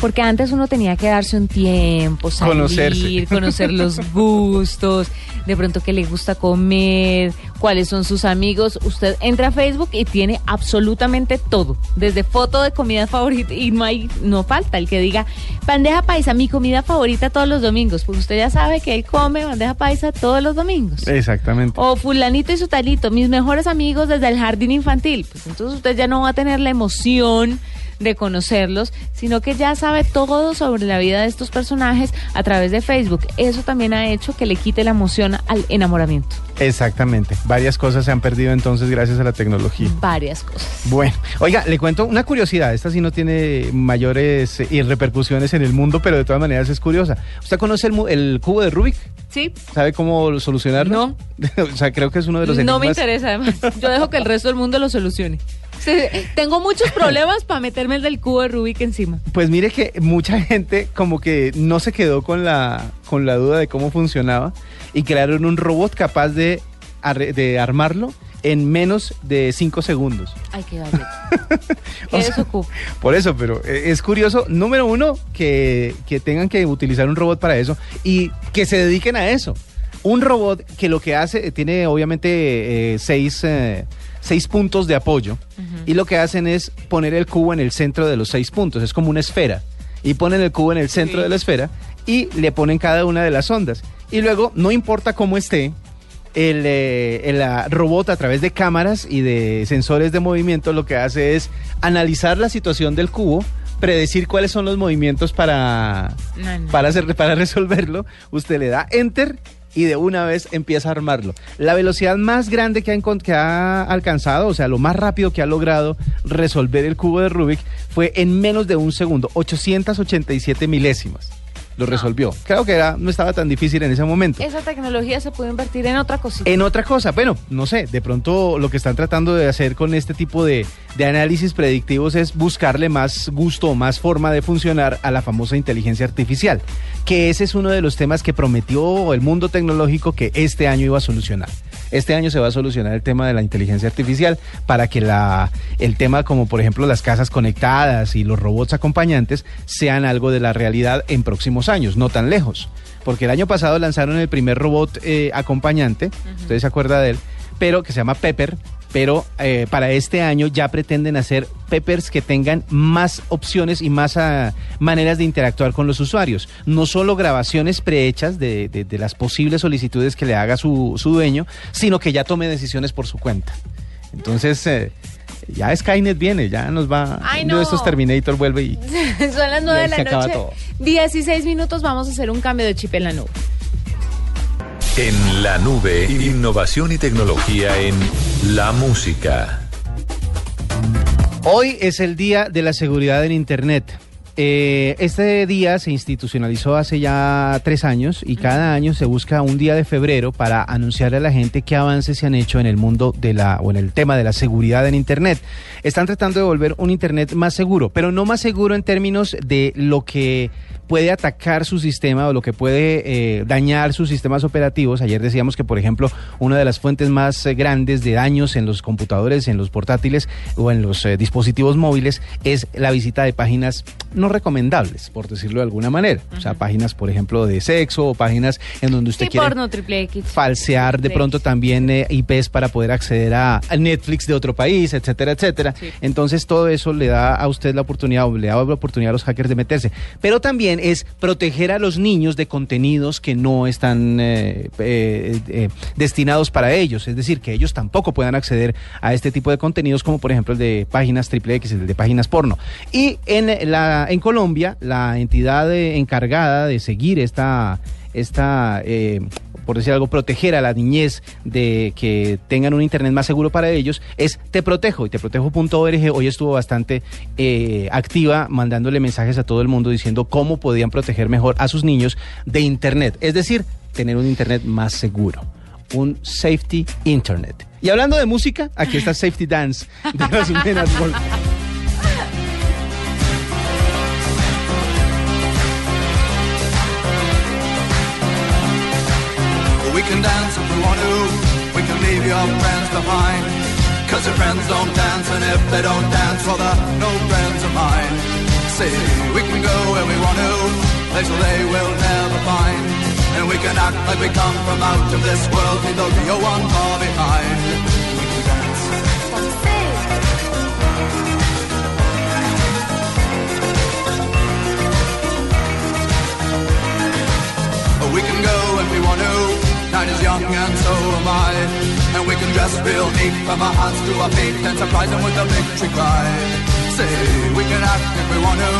Porque antes uno tenía que darse un tiempo, salir, Conocerse. conocer los gustos, de pronto qué le gusta comer, cuáles son sus amigos. Usted entra a Facebook y tiene absolutamente todo, desde foto de comida favorita y no hay, no falta el que diga bandeja paisa, mi comida favorita todos los domingos, porque usted ya sabe que él come bandeja paisa todos los domingos. Exactamente. O fulanito y su talito, mis mejores amigos desde el jardín infantil. Pues entonces usted ya no va a tener la emoción de conocerlos, sino que ya sabe todo sobre la vida de estos personajes a través de Facebook. Eso también ha hecho que le quite la emoción al enamoramiento. Exactamente. Varias cosas se han perdido entonces gracias a la tecnología. Varias cosas. Bueno, oiga, le cuento una curiosidad. Esta sí no tiene mayores eh, repercusiones en el mundo, pero de todas maneras es curiosa. ¿Usted conoce el, el cubo de Rubik? Sí. ¿Sabe cómo solucionarlo? No. o sea, creo que es uno de los No me interesa además. Yo dejo que el resto del mundo lo solucione. Tengo muchos problemas para meterme el del cubo de Rubik encima. Pues mire que mucha gente como que no se quedó con la, con la duda de cómo funcionaba y crearon un robot capaz de, de armarlo en menos de cinco segundos. Ay, qué. O sea. Por eso, pero eh, es curioso, número uno, que, que tengan que utilizar un robot para eso y que se dediquen a eso. Un robot que lo que hace, eh, tiene obviamente eh, seis, eh, seis puntos de apoyo y lo que hacen es poner el cubo en el centro de los seis puntos, es como una esfera. Y ponen el cubo en el centro Sí. de la esfera y le ponen cada una de las ondas. Y luego, no importa cómo esté, el, eh, el, ah, robot a través de cámaras y de sensores de movimiento lo que hace es analizar la situación del cubo, predecir cuáles son los movimientos para, No, no. para, hacer, para resolverlo. Usted le da enter y de una vez empieza a armarlo. La velocidad más grande que ha, que ha alcanzado, o sea, lo más rápido que ha logrado resolver el cubo de Rubik fue en menos de un segundo, 887 milésimas. Lo resolvió. Creo que era, no estaba tan difícil en ese momento. Esa tecnología se puede invertir en otra cosita. En otra cosa, bueno, no sé, de pronto lo que están tratando de hacer con este tipo de, de análisis predictivos es buscarle más gusto o más forma de funcionar a la famosa inteligencia artificial, que ese es uno de los temas que prometió el mundo tecnológico que este año iba a solucionar. Este año se va a solucionar el tema de la inteligencia artificial para que la, el tema como por ejemplo las casas conectadas y los robots acompañantes sean algo de la realidad en próximos años, no tan lejos. Porque el año pasado lanzaron el primer robot eh, acompañante, ustedes se acuerdan de él, pero que se llama Pepper, pero eh, para este año ya pretenden hacer Peppers que tengan más opciones y más ah, maneras de interactuar con los usuarios. No solo grabaciones prehechas de, de- de las posibles solicitudes que le haga su, su dueño, sino que ya tome decisiones por su cuenta. Entonces, eh, ya Skynet viene, ya nos va... Ay, uno no. de estos Terminator vuelve y... Son las 9 de la noche. todo. 16 minutos, vamos a hacer un cambio de chip en la nube. En la nube, innovación y tecnología en la música. Hoy es el Día de la Seguridad en Internet. Eh, este día se institucionalizó hace ya tres años y cada año se busca un día de febrero para anunciarle a la gente qué avances se han hecho en el mundo de la o en el tema de la seguridad en Internet. Están tratando de volver un Internet más seguro, pero no más seguro en términos de lo que puede atacar su sistema o lo que puede eh, dañar sus sistemas operativos. Ayer decíamos que, por ejemplo, una de las fuentes más eh, grandes de daños en los computadores, en los portátiles o en los eh, dispositivos móviles es la visita de páginas no recomendables, por decirlo de alguna manera. O sea, páginas, por ejemplo, de sexo o páginas en donde usted Sí, quiere porno triple X. falsear de pronto también IPs para poder acceder a, a Netflix de otro país, etcétera, etcétera. Sí. Entonces todo eso le da a usted la oportunidad, o le da la oportunidad a los hackers de meterse. Pero también es proteger a los niños de contenidos que no están eh, eh, eh, destinados para ellos. Es decir, que ellos tampoco puedan acceder a este tipo de contenidos, como por ejemplo el de páginas triple X, el de páginas porno. Y en, la, en Colombia, la entidad encargada de seguir esta, esta por decir algo, proteger a la niñez de que tengan un internet más seguro para ellos, es Te Protejo. Y teprotejo.org hoy estuvo bastante eh, activa mandándole mensajes a todo el mundo diciendo cómo podían proteger mejor a sus niños de internet. Es decir, tener un internet más seguro. Un safety internet. Y hablando de música, aquí está Safety Dance de los We can dance if we want to. We can leave your friends behind. Cause your friends don't dance, and if they don't dance, well, they're no friends of mine. See, we can go where we want to, places they will never find. And we can act like we come from out of this world, leave the real one far behind. We can dance. We can go if we want to. Night is young and so am I. And we can dress real neat from our hearts to our feet and surprise them with a victory cry. Say, we can act if we want to.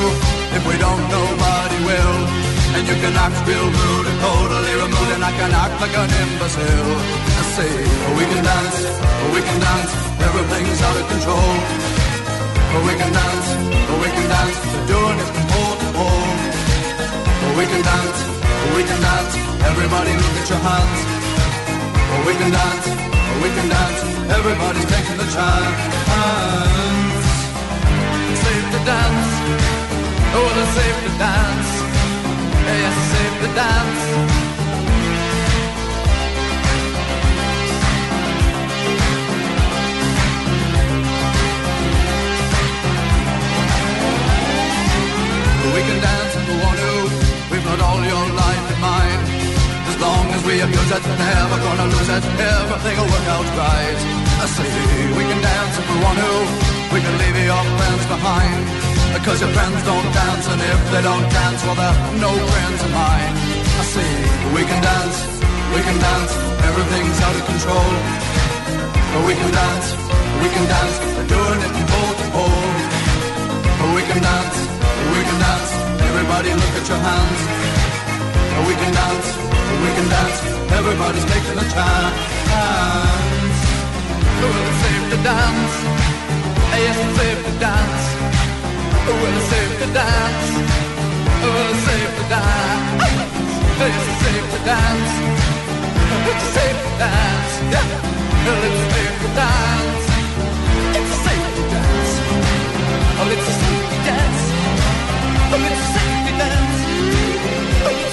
If we don't, nobody will. And you can act real rude and totally removed, and I can act like an imbecile. I say, we can dance, we can dance, everything's out of control. We can dance, we can dance, doing it from pole to pole. We can dance, we can dance, everybody look at your hands. We can dance, we can dance, everybody's taking the chance. Safe to dance, oh, it's safe to dance. Yes, safe to dance. We can dance if we want to. We've got all your we abuse it, never gonna lose it. Everything will work out right. I say we can dance if we want to. We can leave your friends behind. Because your friends don't dance, and if they don't dance, well, they're no friends of mine. I say we can dance, we can dance. Everything's out of control. But we can dance, we can dance. We're doing it from pole to pole. But we can dance, we can dance. Everybody look at your hands. We can dance, we can dance. Everybody's taking a chance. Well, it's safe to dance. Yes, it's safe to dance. Well, it's safe to dance. Well, it's safe to dance. Yes, it's safe to dance. It's safe to dance. Yeah. Well, it's safe to dance. It's safe to dance. Oh, it's a safety dance. Oh, it's a safety dance. Oh,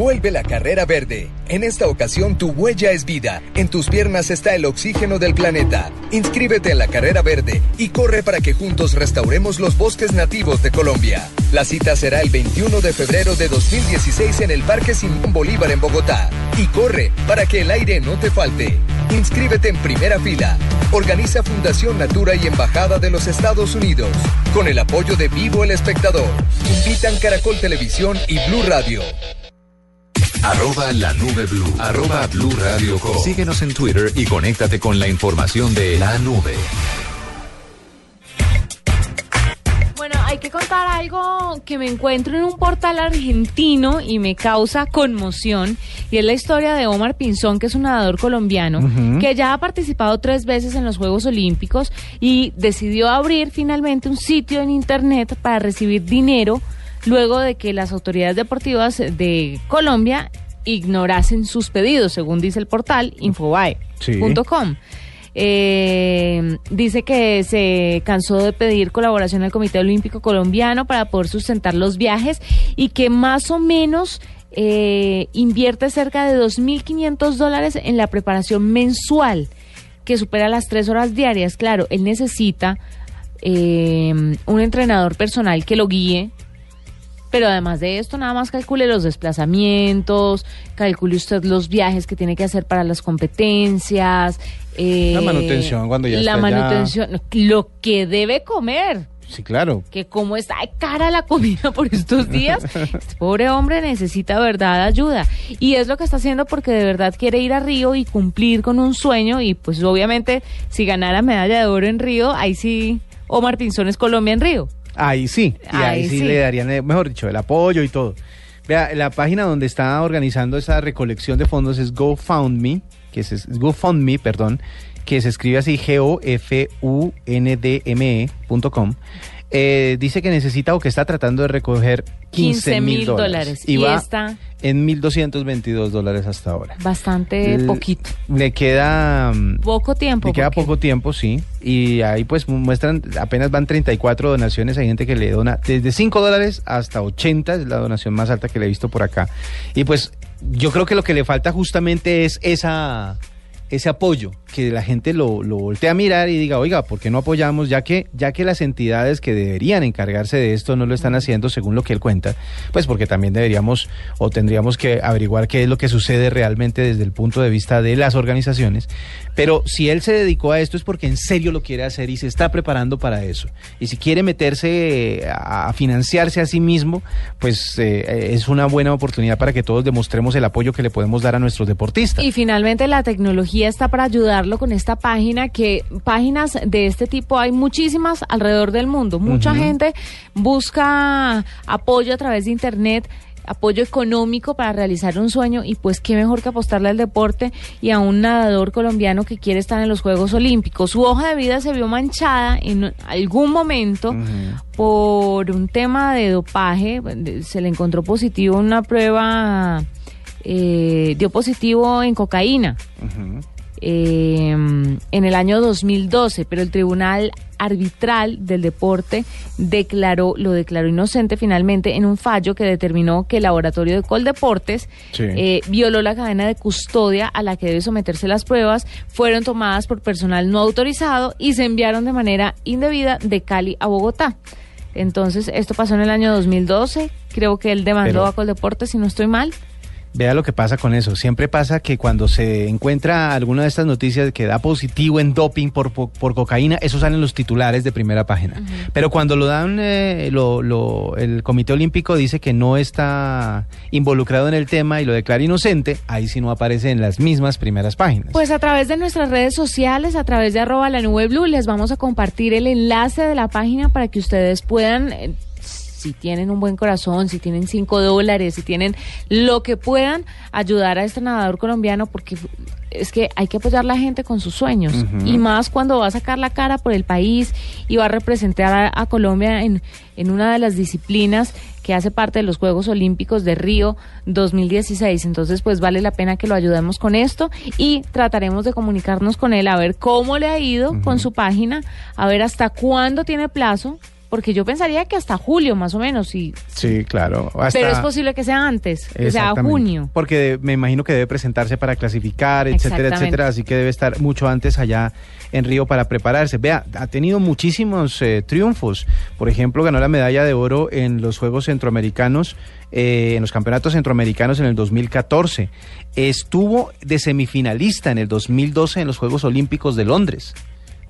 Vuelve la carrera verde. En esta ocasión tu huella es vida. En tus piernas está el oxígeno del planeta. Inscríbete en la carrera verde y corre para que juntos restauremos los bosques nativos de Colombia. La cita será el 21 de febrero de 2016 en el Parque Simón Bolívar en Bogotá. Y corre para que el aire no te falte. Inscríbete en primera fila. Organiza Fundación Natura y Embajada de los Estados Unidos. Con el apoyo de Vivo el Espectador. Invitan Caracol Televisión y Blue Radio. Arroba la nube blue. Arroba blue radio com. Síguenos en Twitter y conéctate con la información de la nube. Bueno, hay que contar algo que me encuentro en un portal argentino y me causa conmoción. Y es la historia de Omar Pinzón, que es un nadador colombiano, que ya ha participado tres veces en los Juegos Olímpicos y decidió abrir finalmente un sitio en Internet para recibir dinero luego de que las autoridades deportivas de Colombia ignorasen sus pedidos, según dice el portal infobae.com. Eh, dice que se cansó de pedir colaboración al Comité Olímpico Colombiano para poder sustentar los viajes y que más o menos eh, invierte cerca de 2.500 dólares en la preparación mensual, que supera las tres horas diarias. Claro, él necesita eh, un entrenador personal que lo guíe. Pero además de esto, nada más calcule los desplazamientos, calcule usted los viajes que tiene que hacer para las competencias. eh, La manutención cuando ya La está allá. manutención, lo que debe comer. Sí, claro. Que como está de cara la comida por estos días, este pobre hombre necesita verdad ayuda. Y es lo que está haciendo porque de verdad quiere ir a Río y cumplir con un sueño. Y pues obviamente, si ganara medalla de oro en Río, ahí sí, Omar Pinzón es Colombia en Río. Ahí sí, y ahí, Ahí sí, sí. le darían, eh, mejor dicho, el apoyo y todo. Vea, la página donde está organizando esa recolección de fondos es GoFundMe, que es, es GoFundMe, perdón, que se escribe así G-O-F-U-N-D-M-E.com. Eh, dice que necesita o que está tratando de recoger 15 mil dólares. Y, va está en 1.222 dólares hasta ahora. bastante L- poquito. Le queda... mm, Poco tiempo. le queda poco tiempo, sí. Y ahí pues muestran, apenas van 34 donaciones. Hay gente que le dona desde 5 dólares hasta 80, es la donación más alta que le he visto por acá. Y pues yo creo que lo que le falta justamente es esa ese apoyo, que la gente lo, lo voltee a mirar y diga, oiga, ¿por qué no apoyamos? Ya que, ya que las entidades que deberían encargarse de esto no lo están haciendo según lo que él cuenta, pues porque también deberíamos o tendríamos que averiguar qué es lo que sucede realmente desde el punto de vista de las organizaciones. Pero si él se dedicó a esto es porque en serio lo quiere hacer y se está preparando para eso. Y si quiere meterse a, a financiarse a sí mismo, pues eh, es una buena oportunidad para que todos demostremos el apoyo que le podemos dar a nuestros deportistas. Y finalmente la tecnología está para ayudarlo con esta página, que páginas de este tipo hay muchísimas alrededor del mundo. Mucha gente busca apoyo a través de Internet apoyo económico para realizar un sueño y pues qué mejor que apostarle al deporte y a un nadador colombiano que quiere estar en los Juegos Olímpicos. Su hoja de vida se vio manchada en algún momento por un tema de dopaje, se le encontró positivo una prueba, eh, dio positivo en cocaína eh, en el año 2012, pero el Tribunal Arbitral del Deporte declaró, lo declaró inocente finalmente en un fallo que determinó que el laboratorio de Coldeportes Sí. eh, violó la cadena de custodia a la que debe someterse las pruebas, fueron tomadas por personal no autorizado y se enviaron de manera indebida de Cali a Bogotá. Entonces, esto pasó en el año 2012. Creo que él demandó Pero- a Coldeportes, si no estoy mal. Vea lo que pasa con eso. Siempre pasa que cuando se encuentra alguna de estas noticias que da positivo en doping por, por, por cocaína, eso salen los titulares de primera página. Pero cuando lo dan, eh, lo, lo- el Comité Olímpico dice que no está involucrado en el tema y lo declara inocente, ahí sí no aparece en las mismas primeras páginas. Pues a través de nuestras redes sociales, a través de arroba la nube blue, les vamos a compartir el enlace de la página para que ustedes puedan, eh, si tienen un buen corazón, si tienen cinco dólares, si tienen lo que puedan, ayudar a este nadador colombiano porque es que hay que apoyar a la gente con sus sueños. Y más cuando va a sacar la cara por el país y va a representar a, a Colombia en, en una de las disciplinas que hace parte de los Juegos Olímpicos de Río 2016. Entonces, pues vale la pena que lo ayudemos con esto y trataremos de comunicarnos con él a ver cómo le ha ido con su página, a ver hasta cuándo tiene plazo, porque yo pensaría que hasta julio más o menos, y, Sí, claro. Hasta- pero es posible que sea antes, que sea junio. Porque de- me imagino que debe presentarse para clasificar, etcétera, etcétera. Así que debe estar mucho antes allá en Río para prepararse. Vea, ha tenido muchísimos eh, triunfos. Por ejemplo, ganó la medalla de oro en los Juegos Centroamericanos, eh, en los Campeonatos Centroamericanos en el 2014. Estuvo de semifinalista en el 2012 en los Juegos Olímpicos de Londres.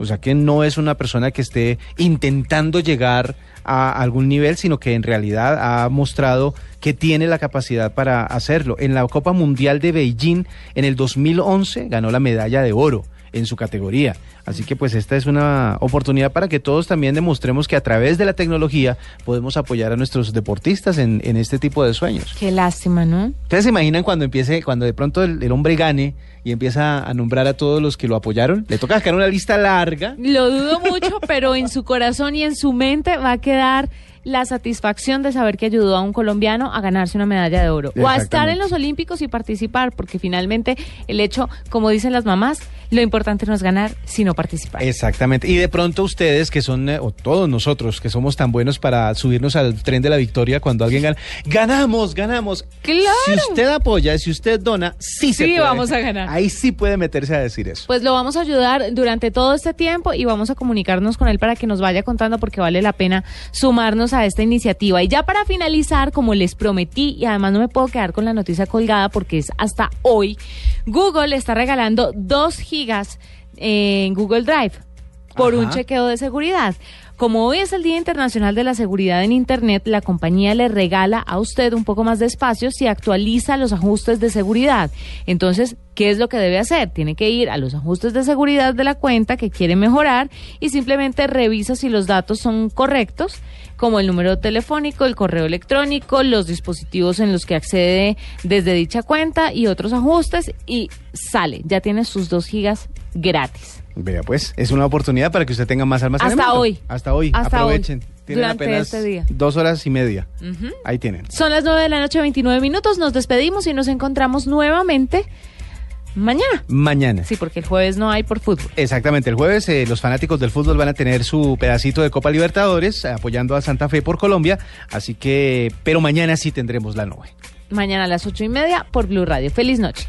O sea que no es una persona que esté intentando llegar a algún nivel, sino que en realidad ha mostrado que tiene la capacidad para hacerlo. En la Copa Mundial de Beijing en el 2011 ganó la medalla de oro en su categoría. Así que pues esta es una oportunidad para que todos también demostremos que a través de la tecnología podemos apoyar a nuestros deportistas en, en este tipo de sueños. Qué lástima, ¿no? ¿Ustedes se imaginan cuando empiece, cuando de pronto el, el hombre gane y empieza a nombrar a todos los que lo apoyaron? Le toca sacar una lista larga. Lo dudo mucho, pero en su corazón y en su mente va a quedar la satisfacción de saber que ayudó a un colombiano a ganarse una medalla de oro o a estar en los Olímpicos y participar, porque finalmente el hecho, como dicen las mamás, Lo importante no es ganar, sino participar. Exactamente. Y de pronto ustedes que son, eh, o todos nosotros que somos tan buenos para subirnos al tren de la victoria cuando alguien gana, ganamos, ganamos. Claro. Si usted apoya, si usted dona, sí se Sí, puede. vamos a ganar. Ahí sí puede meterse a decir eso. Pues lo vamos a ayudar durante todo este tiempo y vamos a comunicarnos con él para que nos vaya contando porque vale la pena sumarnos a esta iniciativa. Y ya para finalizar, como les prometí, y además no me puedo quedar con la noticia colgada porque es hasta hoy, Google está regalando 2 gigas en Google Drive por un chequeo de seguridad. Como hoy es el Día Internacional de la Seguridad en Internet, la compañía le regala a usted un poco más de espacio si actualiza los ajustes de seguridad. Entonces, ¿qué es lo que debe hacer? Tiene que ir a los ajustes de seguridad de la cuenta que quiere mejorar y simplemente revisa si los datos son correctos, como el número telefónico, el correo electrónico, los dispositivos en los que accede desde dicha cuenta y otros ajustes y sale. Ya tiene sus dos gigas gratis. Vea, pues, es una oportunidad para que usted tenga más almacenamiento. Hasta hoy. Hasta hoy. Hasta Aprovechen. hoy. Tienen Durante apenas este día. dos horas y media. Ahí tienen. Son las 9 de la noche, 29 minutos. Nos despedimos y nos encontramos nuevamente mañana. Mañana. Sí, porque el jueves no hay por fútbol. Exactamente, el jueves eh, los fanáticos del fútbol van a tener su pedacito de Copa Libertadores apoyando a Santa Fe por Colombia, así que, pero mañana sí tendremos la nube. Mañana a las ocho y media por Blue Radio. Feliz noche.